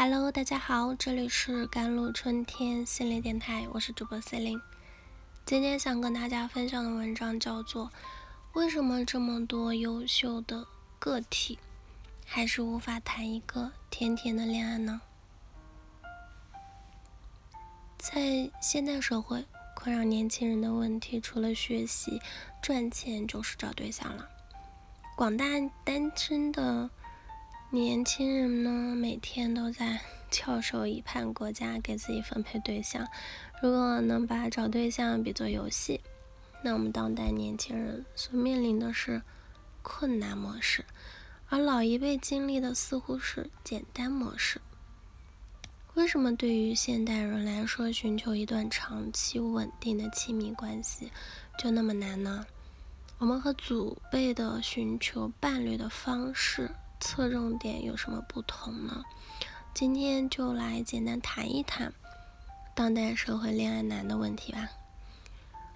Hello，大家好，这里是甘露春天心理电台，我是主播 C 琳。今天想跟大家分享的文章叫做《为什么这么多优秀的个体还是无法谈一个甜甜的恋爱呢？》在现代社会，困扰年轻人的问题，除了学习、赚钱，就是找对象了。广大单身的。年轻人呢，每天都在翘首以盼国家给自己分配对象。如果能把找对象比作游戏，那我们当代年轻人所面临的是困难模式，而老一辈经历的似乎是简单模式。为什么对于现代人来说，寻求一段长期稳定的亲密关系就那么难呢？我们和祖辈的寻求伴侣的方式。侧重点有什么不同呢？今天就来简单谈一谈当代社会恋爱难的问题吧。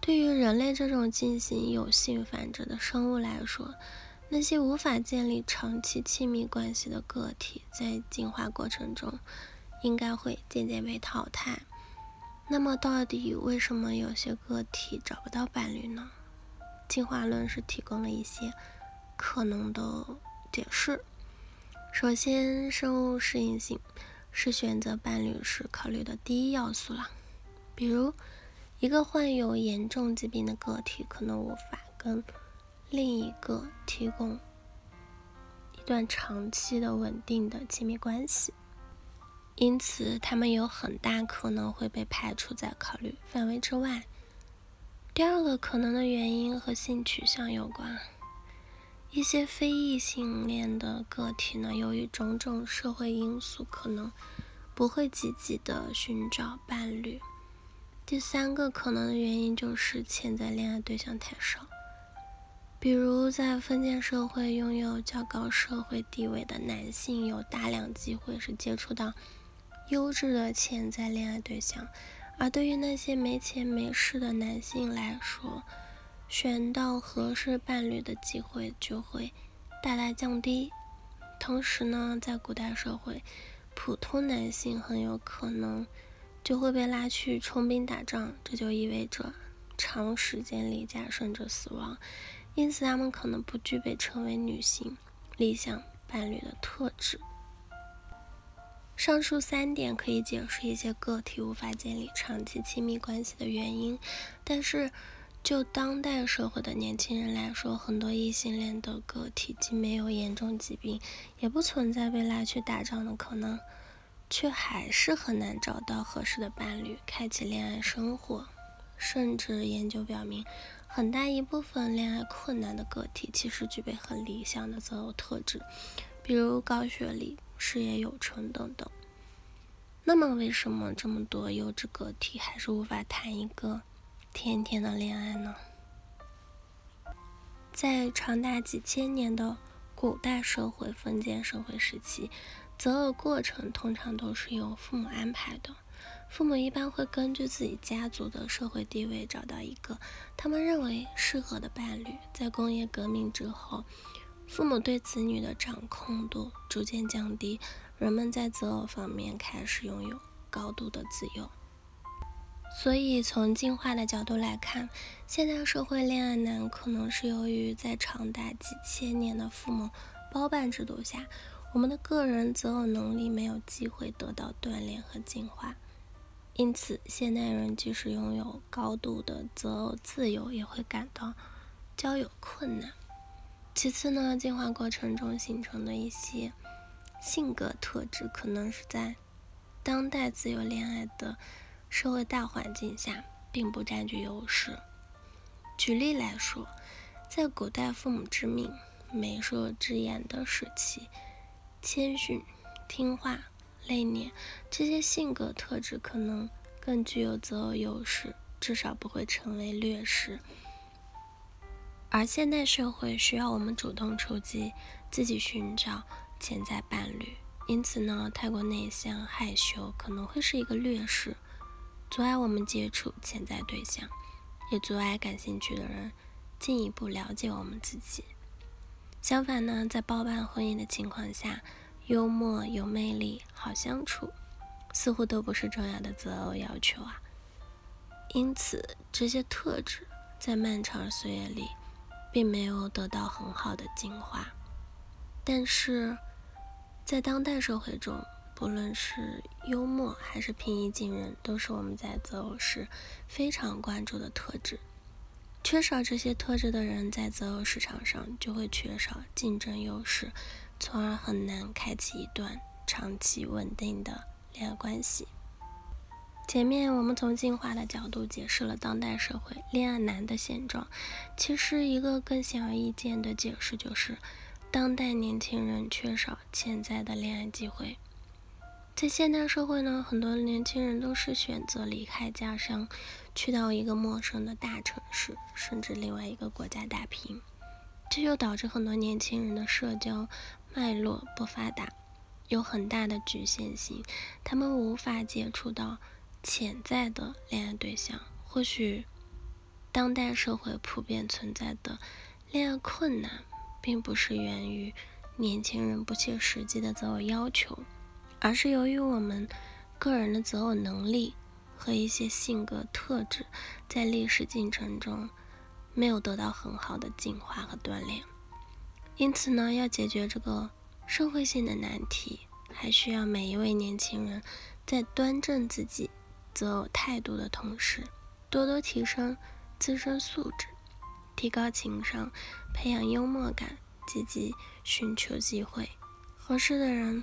对于人类这种进行有性繁殖的生物来说，那些无法建立长期亲密关系的个体，在进化过程中应该会渐渐被淘汰。那么，到底为什么有些个体找不到伴侣呢？进化论是提供了一些可能的。解释：首先，生物适应性是选择伴侣时考虑的第一要素了。比如，一个患有严重疾病的个体可能无法跟另一个提供一段长期的稳定的亲密关系，因此他们有很大可能会被排除在考虑范围之外。第二个可能的原因和性取向有关。一些非异性恋的个体呢，由于种种社会因素，可能不会积极的寻找伴侣。第三个可能的原因就是潜在恋爱对象太少，比如在封建社会，拥有较高社会地位的男性有大量机会是接触到优质的潜在恋爱对象，而对于那些没钱没势的男性来说，选到合适伴侣的机会就会大大降低。同时呢，在古代社会，普通男性很有可能就会被拉去充兵打仗，这就意味着长时间离家甚至死亡。因此，他们可能不具备成为女性理想伴侣的特质。上述三点可以解释一些个体无法建立长期亲密关系的原因，但是。就当代社会的年轻人来说，很多异性恋的个体既没有严重疾病，也不存在被拉去打仗的可能，却还是很难找到合适的伴侣，开启恋爱生活。甚至研究表明，很大一部分恋爱困难的个体其实具备很理想的择偶特质，比如高学历、事业有成等等。那么，为什么这么多优质个体还是无法谈一个？甜甜的恋爱呢？在长达几千年的古代社会封建社会时期，择偶过程通常都是由父母安排的。父母一般会根据自己家族的社会地位找到一个他们认为适合的伴侣。在工业革命之后，父母对子女的掌控度逐渐降低，人们在择偶方面开始拥有高度的自由。所以，从进化的角度来看，现代社会恋爱难，可能是由于在长达几千年的父母包办制度下，我们的个人择偶能力没有机会得到锻炼和进化。因此，现代人即使拥有高度的择偶自由，也会感到交友困难。其次呢，进化过程中形成的一些性格特质，可能是在当代自由恋爱的。社会大环境下，并不占据优势。举例来说，在古代父母之命、媒妁之言的时期，谦逊、听话、内敛这些性格特质可能更具有择偶优势，至少不会成为劣势。而现代社会需要我们主动出击，自己寻找潜在伴侣，因此呢，太过内向、害羞可能会是一个劣势。阻碍我们接触潜在对象，也阻碍感兴趣的人进一步了解我们自己。相反呢，在包办婚姻的情况下，幽默、有魅力、好相处，似乎都不是重要的择偶要求啊。因此，这些特质在漫长岁月里并没有得到很好的进化。但是，在当代社会中，不论是幽默还是平易近人，都是我们在择偶时非常关注的特质。缺少这些特质的人，在择偶市场上就会缺少竞争优势，从而很难开启一段长期稳定的恋爱关系。前面我们从进化的角度解释了当代社会恋爱难的现状，其实一个更显而易见的解释就是。当代年轻人缺少潜在的恋爱机会。在现代社会呢，很多年轻人都是选择离开家乡，去到一个陌生的大城市，甚至另外一个国家打拼。这就导致很多年轻人的社交脉络不发达，有很大的局限性，他们无法接触到潜在的恋爱对象。或许，当代社会普遍存在的恋爱困难。并不是源于年轻人不切实际的择偶要求，而是由于我们个人的择偶能力和一些性格特质在历史进程中没有得到很好的进化和锻炼。因此呢，要解决这个社会性的难题，还需要每一位年轻人在端正自己择偶态度的同时，多多提升自身素质。提高情商，培养幽默感，积极寻求机会，合适的人